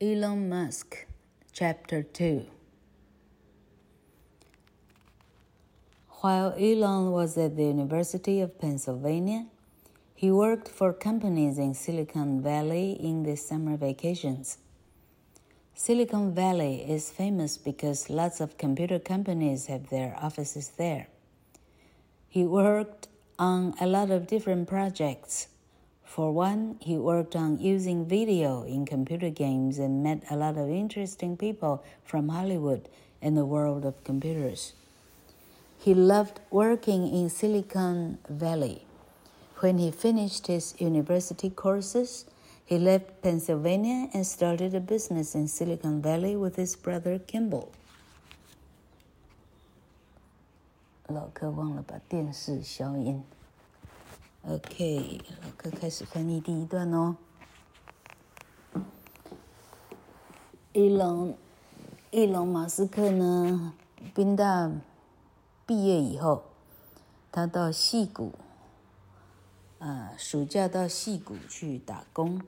Elon Musk, Chapter 2 While Elon was at the University of Pennsylvania, he worked for companies in Silicon Valley in the summer vacations. Silicon Valley is famous because lots of computer companies have their offices there. He worked on a lot of different projects for one, he worked on using video in computer games and met a lot of interesting people from Hollywood and the world of computers. He loved working in Silicon Valley. When he finished his university courses, he left Pennsylvania and started a business in Silicon Valley with his brother Kimball. 老哥忘了把电视消音。 OK，老哥开始翻译第一段哦。伊隆，伊隆马斯克呢，宾大毕业以后，他到矽谷，啊，暑假到矽谷去打工。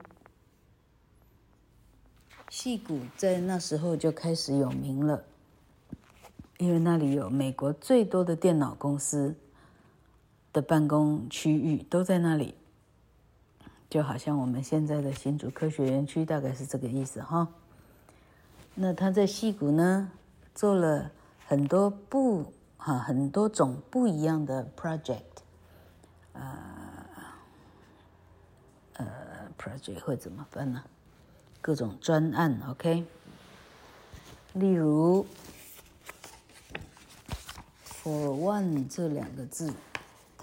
矽谷在那时候就开始有名了，因为那里有美国最多的电脑公司。的办公区域都在那里，就好像我们现在的新竹科学园区，大概是这个意思哈。那他在矽谷呢，做了很多不哈很多种不一样的 project，呃呃 project 会怎么分呢？各种专案，OK。例如 for one 这两个字。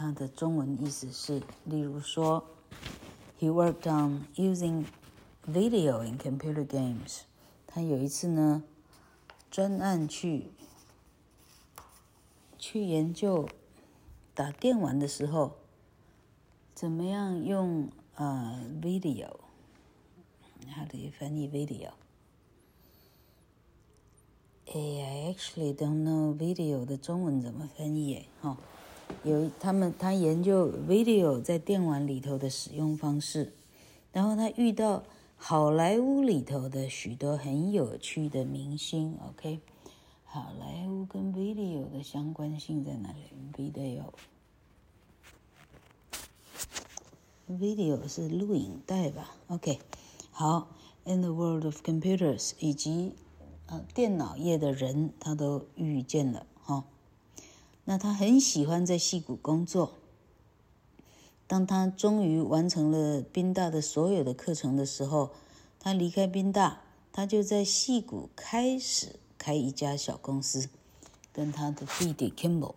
它的中文意思是，例如说，He worked on using video in computer games。他有一次呢，专案去去研究打电玩的时候，怎么样用呃 video？它的翻译 video。哎，I actually don't know video 的中文怎么翻译？哈。有他们，他研究 video 在电玩里头的使用方式，然后他遇到好莱坞里头的许多很有趣的明星。OK，好莱坞跟 video 的相关性在哪里？video，video 是录影带吧？OK，好，in the world of computers，以及呃电脑业的人，他都遇见了。那他很喜欢在戏谷工作。当他终于完成了宾大的所有的课程的时候，他离开宾大，他就在戏谷开始开一家小公司，跟他的弟弟 Kimball。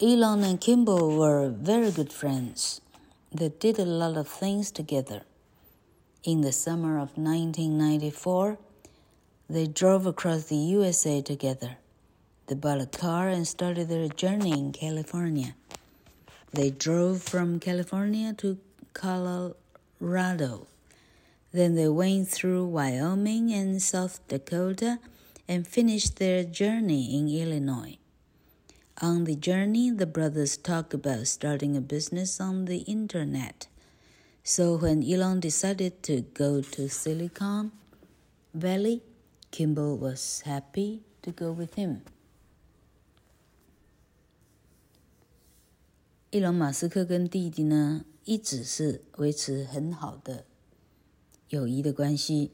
Elon and Kimball were very good friends. They did a lot of things together. In the summer of 1994. They drove across the USA together. They bought a car and started their journey in California. They drove from California to Colorado. Then they went through Wyoming and South Dakota and finished their journey in Illinois. On the journey, the brothers talked about starting a business on the internet. So when Elon decided to go to Silicon Valley, Kimball was happy to go with him. 伊隆马斯克跟弟弟呢，一直是维持很好的友谊的关系，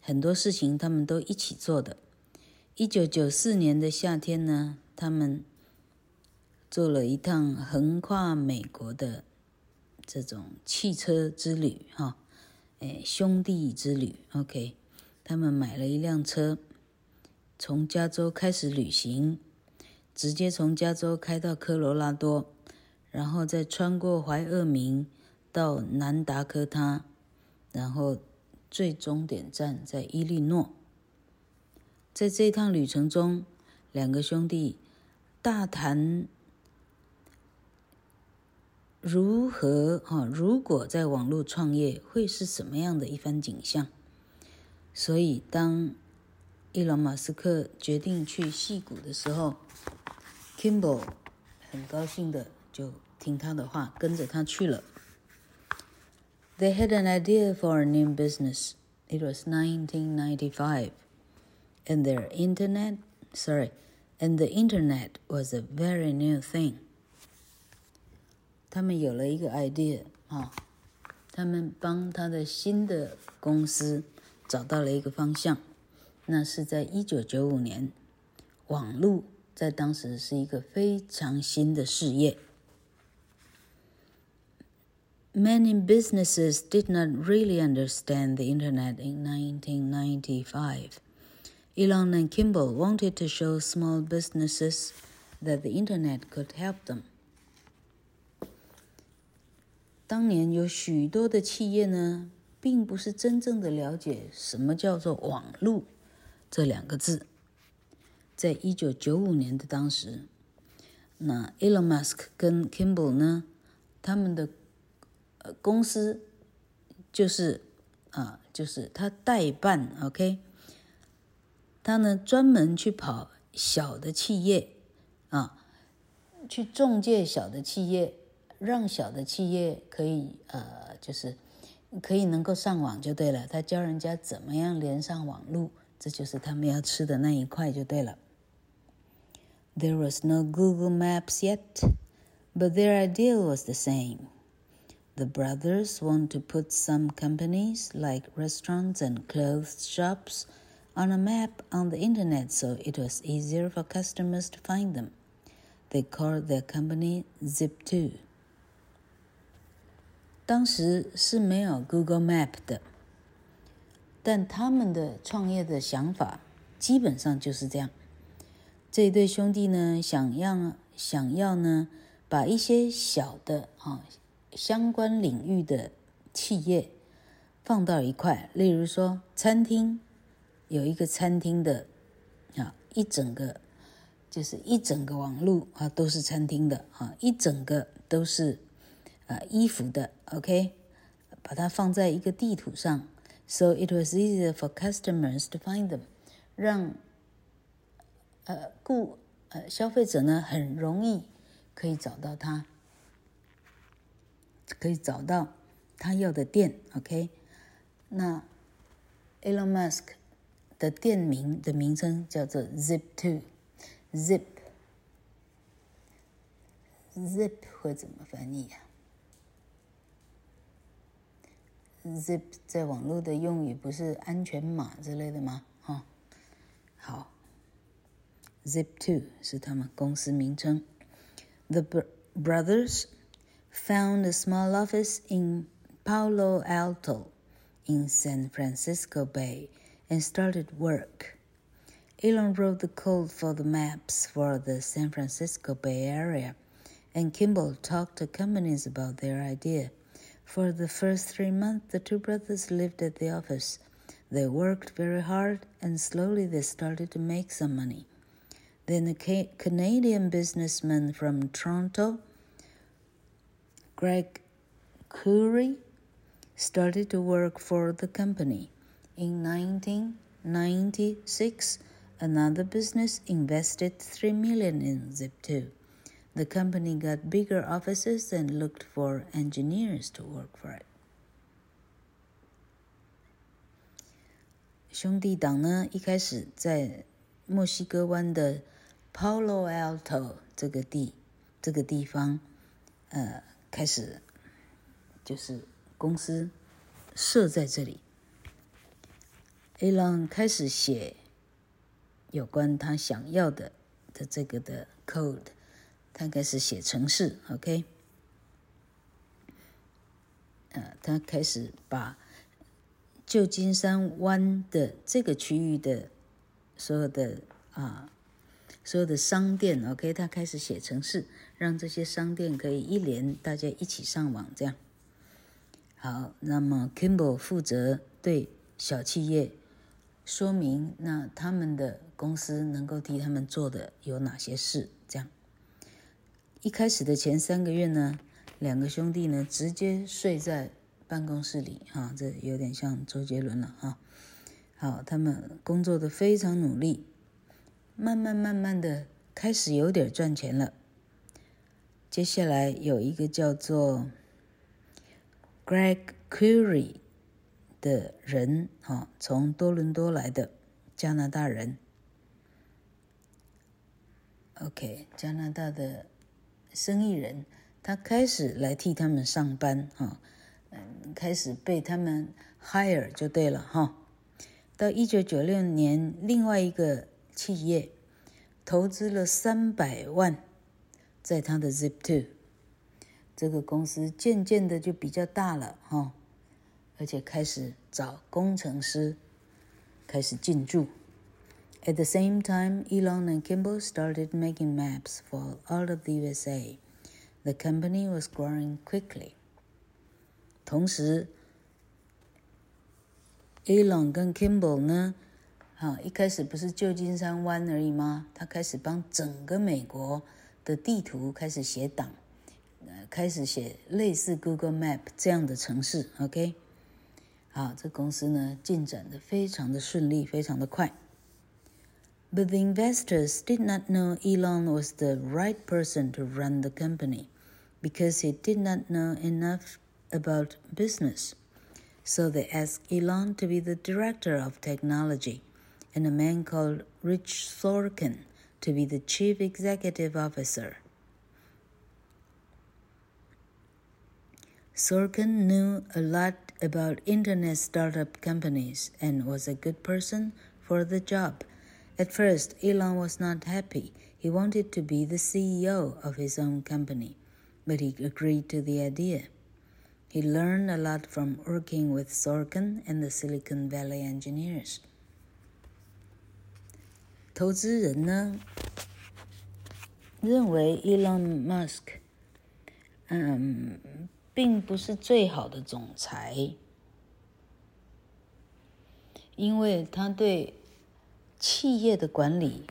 很多事情他们都一起做的。一九九四年的夏天呢，他们做了一趟横跨美国的这种汽车之旅，哈，哎，兄弟之旅，OK。他们买了一辆车，从加州开始旅行，直接从加州开到科罗拉多，然后再穿过怀俄明到南达科他，然后最终点站在伊利诺。在这趟旅程中，两个兄弟大谈如何哈，如果在网络创业会是什么样的一番景象。所以，当伊隆马斯克决定去矽谷的时候，Kimball 很高兴的就听他的话，跟着他去了。They had an idea for a new business. It was 1995, and their internet, sorry, and the internet was a very new thing. 他们有了一个 idea 啊，他们帮他的新的公司找到了一个方向。那是在一九九五年，网络在当时是一个非常新的事业。Many businesses did not really understand the internet in 1995. Elon and Kimball wanted to show small businesses that the internet could help them. 当年有许多的企业呢，并不是真正的了解什么叫做网络这两个字。在一九九五年的当时，那 Elon Musk 跟 Kimball 呢，他们的呃，公司就是啊，就是他代办，OK，他呢专门去跑小的企业啊，去中介小的企业，让小的企业可以呃，就是可以能够上网就对了。他教人家怎么样连上网路，这就是他们要吃的那一块就对了。There was no Google Maps yet, but their idea was the same. The brothers want to put some companies like restaurants and clothes shops on a map on the internet so it was easier for customers to find them. They called their company Zip2. 当时是没有 Google Map 的，但他们的创业的想法基本上就是这样。这一对兄弟呢，想要想要呢，把一些小的啊。相关领域的企业放到一块，例如说餐厅，有一个餐厅的啊，一整个就是一整个网络啊，都是餐厅的啊，一整个都是啊衣服的，OK，把它放在一个地图上，so it was easier for customers to find them，让呃顾呃消费者呢很容易可以找到它。可以找到他要的店，OK？那 Elon Musk 的店名的名称叫做 Zip Two，Zip，Zip 会怎么翻译呀 ？Zip 在网络的用语不是安全码之类的吗？哈，好，Zip2 是他们公司名称，The Brothers。found a small office in Palo Alto in San Francisco Bay and started work. Elon wrote the code for the maps for the San Francisco Bay Area, and Kimball talked to companies about their idea. For the first three months, the two brothers lived at the office. They worked very hard, and slowly they started to make some money. Then a Canadian businessman from Toronto Greg Curry started to work for the company. In 1996, another business invested 3 million in Zip2. The company got bigger offices and looked for engineers to work for it. 兄弟党呢，一开始在墨西哥湾的 Palo Alto 这个地这个地方，呃。开始就是公司设在这里。Elon 开始写有关他想要的的这个的 code，他开始写程式，OK。呃，他开始把旧金山湾的这个区域的所有的啊。所有的商店，OK，他开始写程式，让这些商店可以一连大家一起上网，这样。好，那么 Kimball 负责对小企业说明，那他们的公司能够替他们做的有哪些事，这样。一开始的前三个月呢，两个兄弟呢直接睡在办公室里，哈，这有点像周杰伦了，哈。好，他们工作的非常努力。慢慢慢慢的开始有点赚钱了。接下来有一个叫做 Greg Curry 的人，哈，从多伦多来的加拿大人。OK，加拿大的生意人，他开始来替他们上班，哈，嗯，开始被他们 hire 就对了，哈。到一九九六年，另外一个企业投资了三百万在他的 Zip2，这个公司渐渐的就比较大了，哈，而且开始找工程师，开始进驻。At the same time, Elon and Kimball started making maps for all of the USA. The company was growing quickly. 同时，Elon 跟 Kimball 呢，啊，一开始不是旧金山湾而已吗？他开始帮整个美国的地图开始写档，呃，开始写类似 Google Map 这样的城市。OK，好，这公司呢进展的非常的顺利，非常的快。But the investors did not know Elon was the right person to run the company because he did not know enough about business. So they asked Elon to be the director of technology and a man called Rich Sorkin to be the chief executive officer. Sorkin knew a lot about internet startup companies and was a good person for the job. At first, Elon was not happy. He wanted to be the CEO of his own company, but he agreed to the idea. He learned a lot from working with Sorkin and the Silicon Valley engineers. 投资人呢，认为 Elon Musk，嗯，并不是最好的总裁，因为他对 企业的管理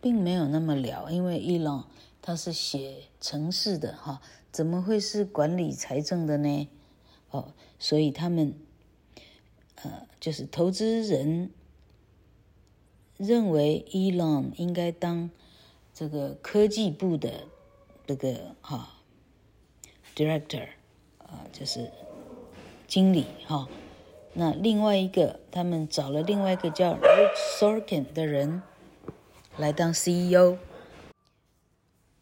并没有那么了，因为伊朗他是写城市的哈，怎么会是管理财政的呢？哦，所以他们呃，就是投资人认为伊朗应该当这个科技部的这个哈 director 啊，就是经理哈。那另外一个，他们找了另外一个叫 Rich Sorkin 的人来当 CEO。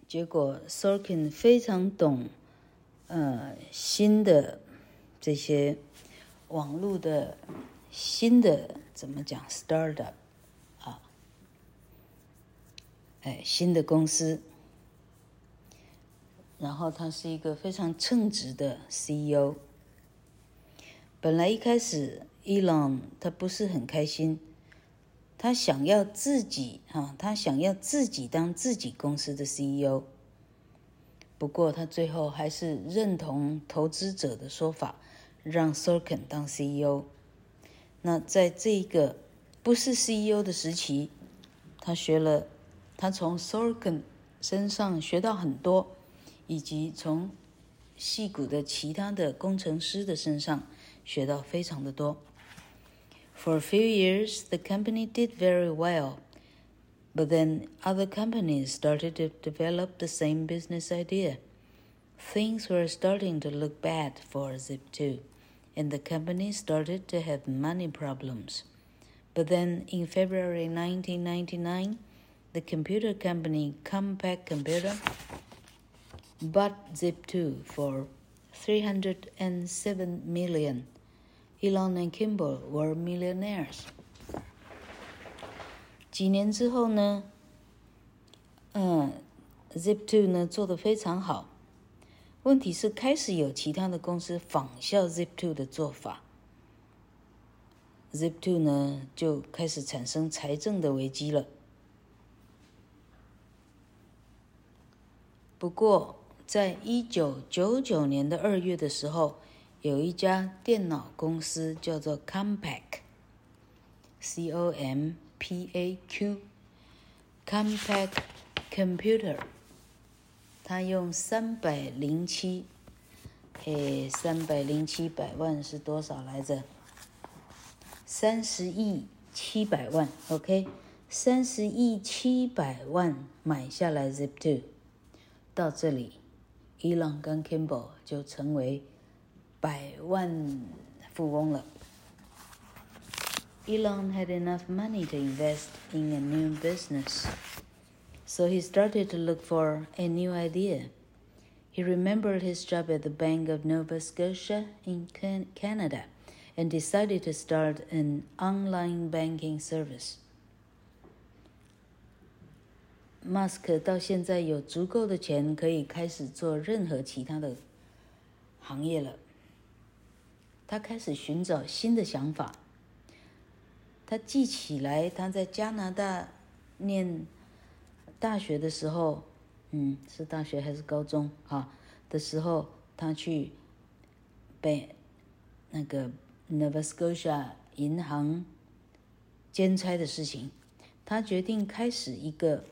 结果 Sorkin 非常懂，呃，新的这些网络的新的怎么讲 startup 啊，哎，新的公司。然后他是一个非常称职的 CEO。本来一开始，伊朗他不是很开心，他想要自己哈，他想要自己当自己公司的 CEO。不过他最后还是认同投资者的说法，让 Sorkin 当 CEO。那在这个不是 CEO 的时期，他学了，他从 Sorkin 身上学到很多，以及从戏谷的其他的工程师的身上。学到非常的多。For a few years, the company did very well, but then other companies started to develop the same business idea. Things were starting to look bad for Zip2, and the company started to have money problems. But then in February 1999, the computer company Compaq Computer bought Zip2 for 307 million. Elon and Kimball were millionaires. 几年之后呢，嗯，Zip2 呢做得非常好。问题是开始有其他的公司仿效 Zip2 的做法，Zip2 呢就开始产生财政的危机了。不过，在一九九九年的二月的时候，有一家电脑公司叫做 Compaq，C-O-M-P-A-Q，Compaq Computer，他用三百零七，诶，三百零七百万是多少来着？三十亿七百万，OK，三十亿七百万买下来 Zip2，到这里，伊朗跟 Kimball 就成为。百万富翁了。Elon had enough money to invest in a new business, so he started to look for a new idea. He remembered his job at the Bank of Nova Scotia in Canada and decided to start an online banking service. 马斯克到现在有足够的钱，可以开始做任何其他的行业了。 他开始寻找新的想法。他记起来，他在加拿大念大学的时候，嗯，是大学还是高中啊？的时候，他去被那个 Nova Scotia 银行兼差的事情，他决定开始一个。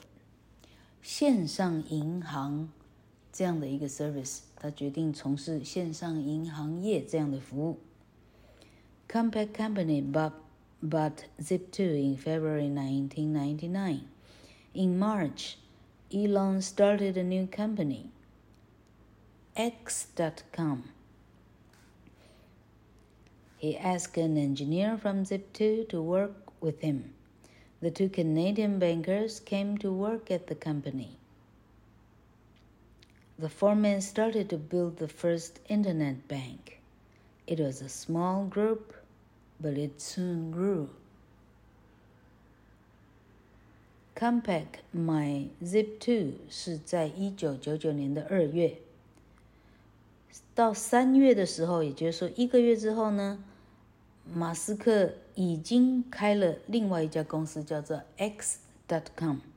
线上银行这样的一个 service，他决定从事线上银行业这样的服务。Compaq Company bought, bought Zip2 in February 1999. In March, Elon started a new company, X.com. He asked an engineer from Zip2 to work with him. The two Canadian bankers came to work at the company. The four men started to build the first internet bank. It was a small group, but it soon grew. Compact my Zip2 是在一九九九年的二月，到三月的时候，也就是说一个月之后呢，马斯克已经开了另外一家公司，叫做 X.com，X.com，OK，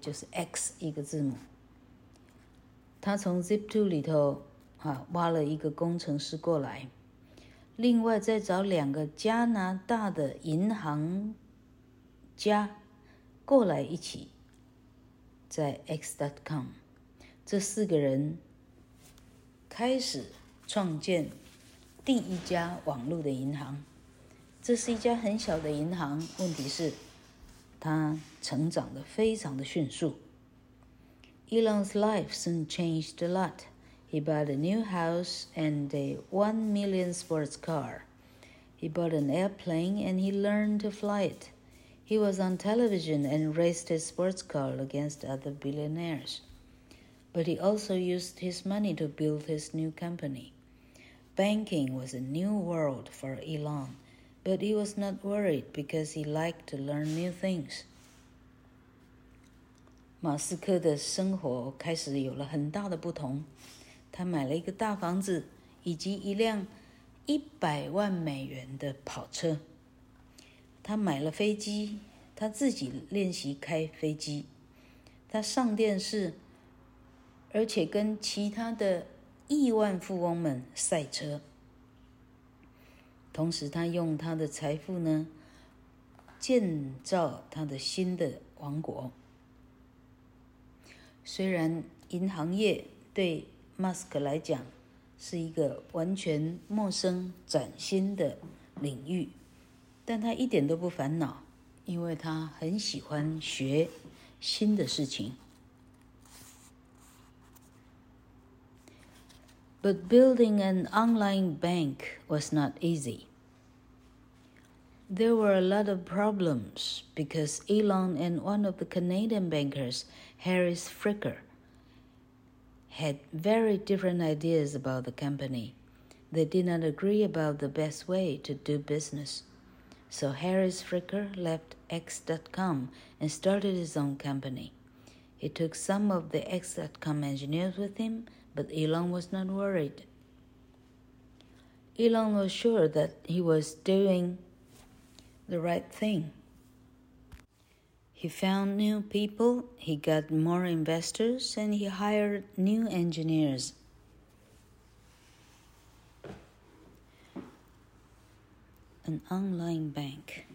就是 X 一个字母。他从 Zip2 里头啊挖了一个工程师过来，另外再找两个加拿大的银行家过来一起在 X.com，这四个人开始。创建第一家网络的银行，这是一家很小的银行。问题是，它成长的非常的迅速。Elon's life soon changed a lot. He bought a new house and a one million sports car. He bought an airplane and he learned to fly it. He was on television and raced his sports car against other billionaires. But he also used his money to build his new company. Banking was a new world for Elon, but he was not worried because he liked to learn new things. 马斯克的生活开始有了很大的不同。 他买了一个大房子，以及一辆一百万美元的跑车。他买了飞机，他自己练习开飞机。他上电视，而且跟其他的。亿万富翁们赛车，同时他用他的财富呢，建造他的新的王国。虽然银行业对马斯克来讲是一个完全陌生、崭新的领域，但他一点都不烦恼，因为他很喜欢学新的事情。But building an online bank was not easy. There were a lot of problems because Elon and one of the Canadian bankers, Harris Fricker, had very different ideas about the company. They did not agree about the best way to do business. So Harris Fricker left X.com and started his own company. He took some of the X.com engineers with him but Elon was not worried. Elon was sure that he was doing the right thing. He found new people, he got more investors, and he hired new engineers. An online bank.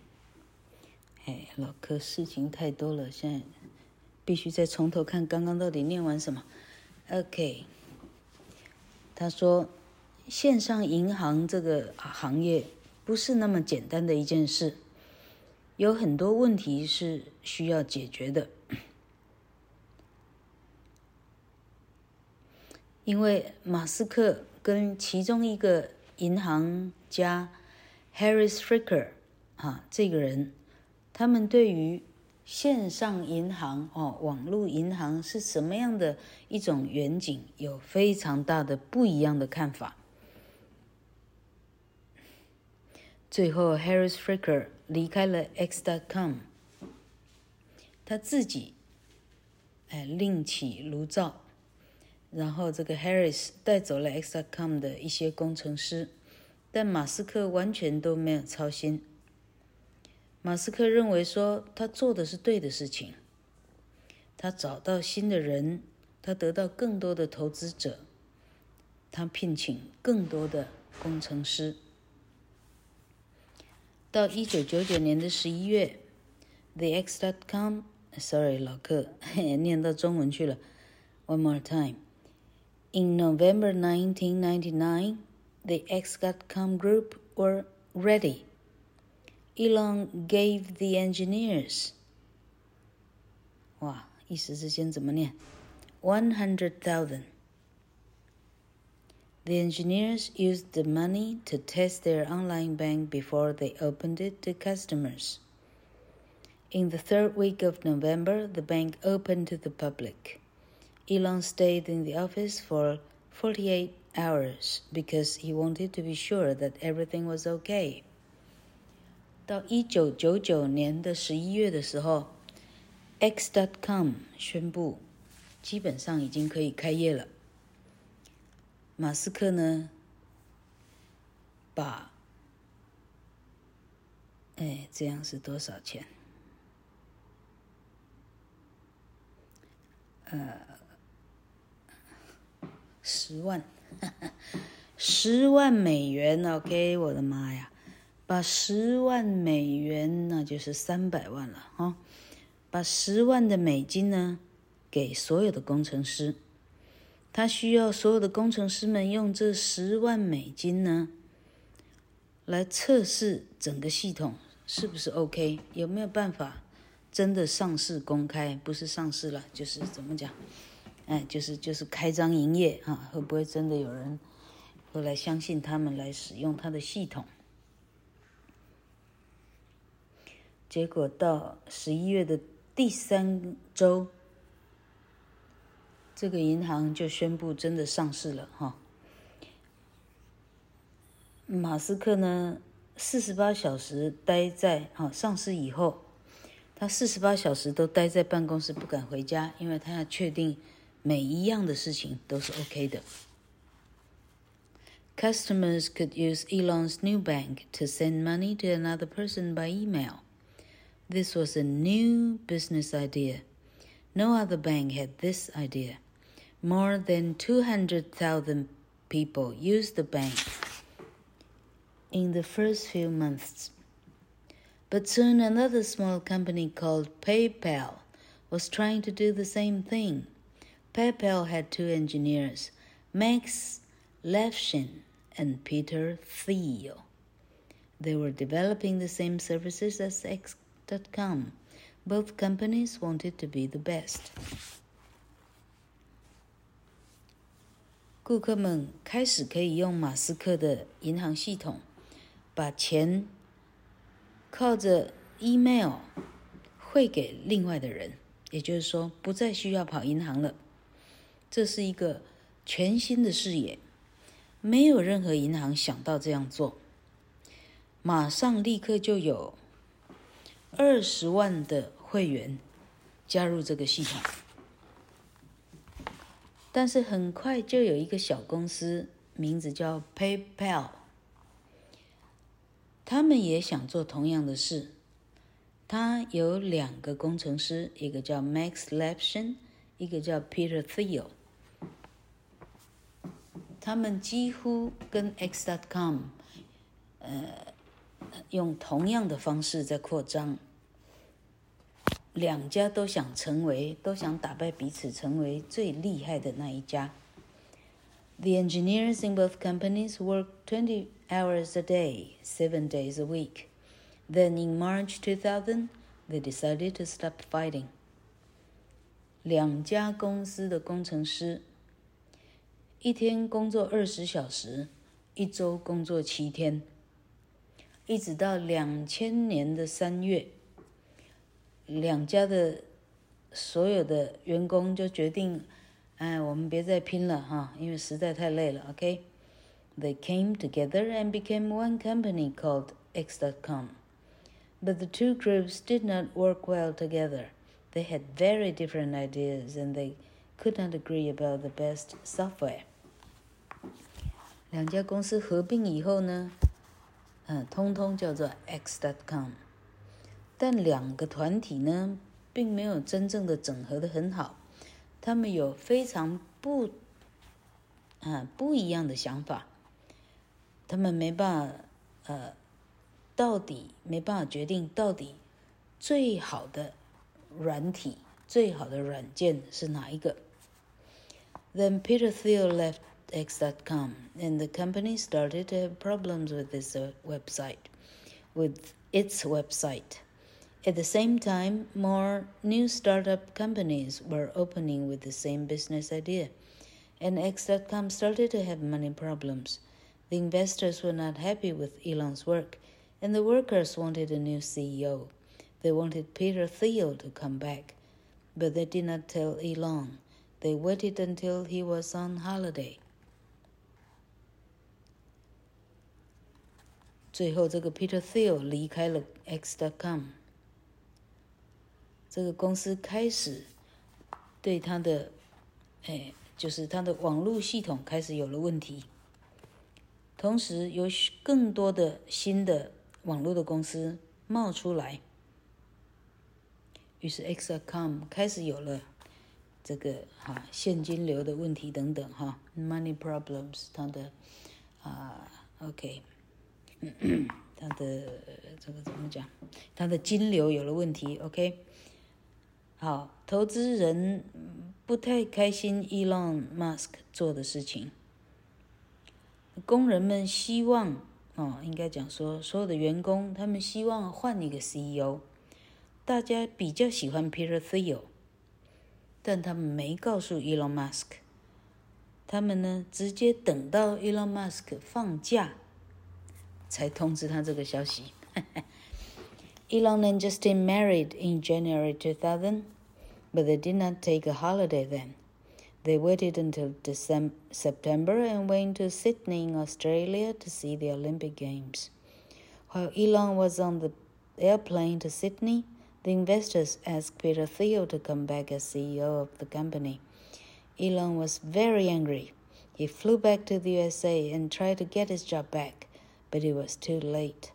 哎，老柯，事情太多了，现在必须再从头看刚刚到底念完什么。OK。他说：“线上银行这个行业不是那么简单的一件事， 有很多问题是需要解决的。因为马斯克跟其中一个银行家 Harris Fricker 啊，这个人，他们对于线上银行哦，网络银行是什么样的一种远景，有非常大的不一样的看法。最后，Harris Fricker 离开了 X.com，他自己哎另起炉灶，然后这个 Harris 带走了 X.com 的一些工程师，但马斯克完全都没有操心。马斯克认为说他做的是对的事情，他找到新的人，他得到更多的投资者，他聘请更多的工程师。到一九九九年的十一月，The X.com，sorry 老客，念到中文去了。One more time. In November 1999, the X.com group were ready. Elon gave the engineers，哇，一时之间怎么念？One hundred thousand. The engineers used the money to test their online bank before they opened it to customers. In the third week of November, the bank opened to the public. Elon stayed in the office for 48 hours because he wanted to be sure that everything was okay. 到一九九九年的十一月的时候，X.com 宣布基本上已经可以开业了。 马斯克呢，把，哎，这样是多少钱？呃，十万，十万美元，OK，我的妈呀，把十万美元，那就是三百万了哈，把十万的美金呢，给所有的工程师。他需要所有的工程师们用这十万美金呢，来测试整个系统是不是 OK，有没有办法真的上市公开？不是上市了，就是怎么讲？哎，就是就是开张营业啊，会不会真的有人会来相信他们来使用他的系统？结果到十一月的第三周。这个银行就宣布真的上市了哈。马斯克呢，四十八小时待在哈上市以后，他四十八小时都待在办公室，不敢回家，因为他要确定每一样的事情都是 OK 的。Customers could use Elon's new bank to send money to another person by email. This was a new business idea. No other bank had this idea. More than 200,000 people used the bank in the first few months. But soon another small company called PayPal was trying to do the same thing. PayPal had two engineers, Max Levchin and Peter Thiel. They were developing the same services as X.com. Both companies wanted to be the best. 顾客们开始可以用马斯克的银行系统，把钱靠着 email 汇给另外的人，也就是说，不再需要跑银行了。这是一个全新的视野，没有任何银行想到这样做。马上立刻就有二十万的会员加入这个系统。但是很快就有一个小公司，名字叫 PayPal，他们也想做同样的事。他有两个工程师，一个叫 Max Levchin，一个叫 Peter Thiel。他们几乎跟 X.com，呃，用同样的方式在扩张。两家都想成为，都想打败彼此，成为最厉害的那一家。The engineers in both companies work twenty hours a day, seven days a week. Then in March 2000, they decided to stop fighting. 两家公司的工程师，一天工作二十小时，一周工作七天，一直到两千年的三月，两家的所有的员工就决定，哎，我们别再拼了哈，因为实在太累了。OK，they came together and became one company called X.com. But the two groups did not work well together. They had very different ideas, and they could not agree about the best software. 两家公司合并以后呢，嗯，通通叫做 X.com， 但两个团体呢，并没有真正的整合的很好，他们有非常不，啊，不一样的想法，他们没办法，呃，到底没办法决定到底最好的软体、最好的软件是哪一个。Then Peter Thiel left. X. dot com, and the company started to have problems with its website, with its website. At the same time, more new startup companies were opening with the same business idea, and X.com started to have money problems. The investors were not happy with Elon's work, and the workers wanted a new CEO. They wanted Peter Thiel to come back, but they did not tell Elon. They waited until he was on holiday. 最后，这个 Peter Thiel 离开了 X.com， 这个公司开始对他的，哎，就是他的网络系统开始有了问题。同时，有更多的新的网络的公司冒出来，于是 X.com 开始有了这个哈现金流的问题等等哈，money problems，他的啊，OK。他的这个怎么讲？他的金流有了问题。OK，好，投资人不太开心，Elon Musk 做的事情。工人们希望，哦，应该讲说，所有的员工他们希望换一个 CEO。大家比较喜欢 Peter Thiel，但他们没告诉 Elon Musk。他们呢，直接等到 Elon Musk 放假。才通知他这个消息。Elon and Justin married in January 2000, but they did not take a holiday then. They waited until December, September and went to Sydney in Australia to see the Olympic Games. While Elon was on the airplane to Sydney, the investors asked Peter Thiel to come back as CEO of the company. Elon was very angry. He flew back to the USA and tried to get his job back but it was too late.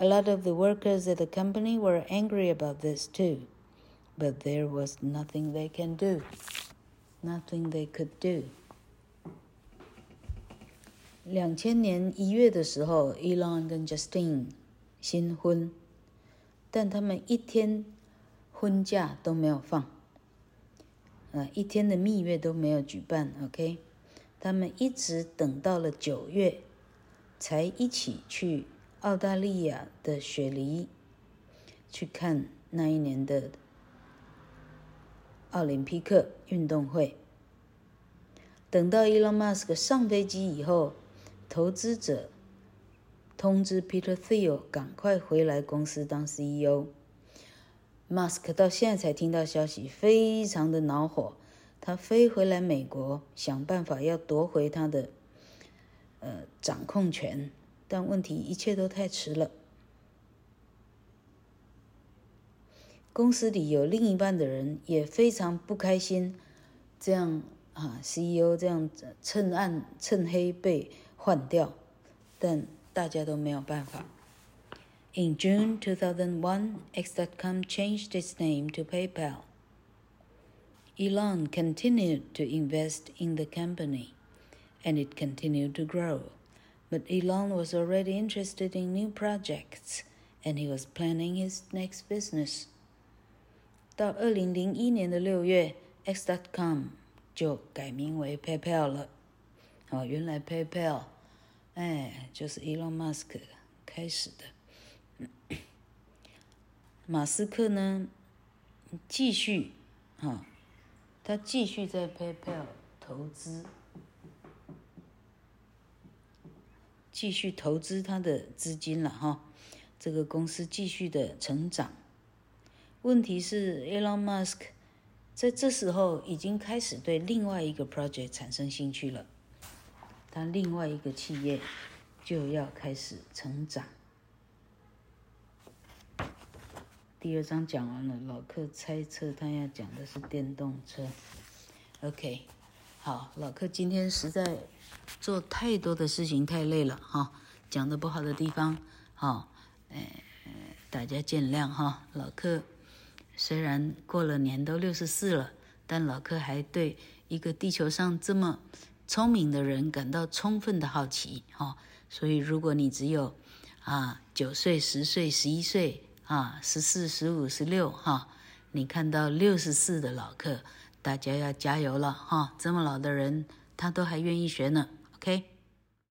A lot of the workers at the company were angry about this too, but there was nothing they can do. Nothing they could do. 两千年一月的时候，Elon 跟 Justin 新婚，但他们一天婚假都没有放，呃，一天的蜜月都没有举办。OK，他们一直等到了九月。才一起去澳大利亚的雪梨去看那一年的奥林匹克运动会。等到 Elon Musk 上飞机以后，投资者通知 Peter Thiel 赶快回来公司当 CEO。Musk 到现在才听到消息，非常的恼火，他飞回来美国，想办法要夺回他的。呃，掌控权，但问题一切都太迟了。公司里有另一半的人也非常不开心，这样啊，CEO 这样趁暗趁黑被换掉，但大家都没有办法。In June 2001, X.com changed its name to PayPal. Elon continued to invest in the company. and it continued to grow. But Elon was already interested in new projects, and he was planning his next business. 到二零零一年的六月，X.com 就改名为 PayPal 了。哦，原来 PayPal，哎，就是 Elon Musk 开始的。马斯克呢，继续，哈、哦，他继续在 PayPal 投资。继续投资他的资金了哈，这个公司继续的成长。问题是，Elon Musk 在这时候已经开始对另外一个 project 产生兴趣了，他另外一个企业就要开始成长。第二章讲完了，老克猜测他要讲的是电动车。OK，好，老克今天实在做太多的事情，太累了哈，讲的不好的地方，好，哎，大家见谅哈。老克虽然过了年都六十四了，但老克还对一个地球上这么聪明的人感到充分的好奇哈。所以如果你只有啊九岁、十岁、十一岁。啊，十四、十五、十六，哈，你看到六十四的老克，大家要加油了哈！这么老的人，他都还愿意学呢，OK。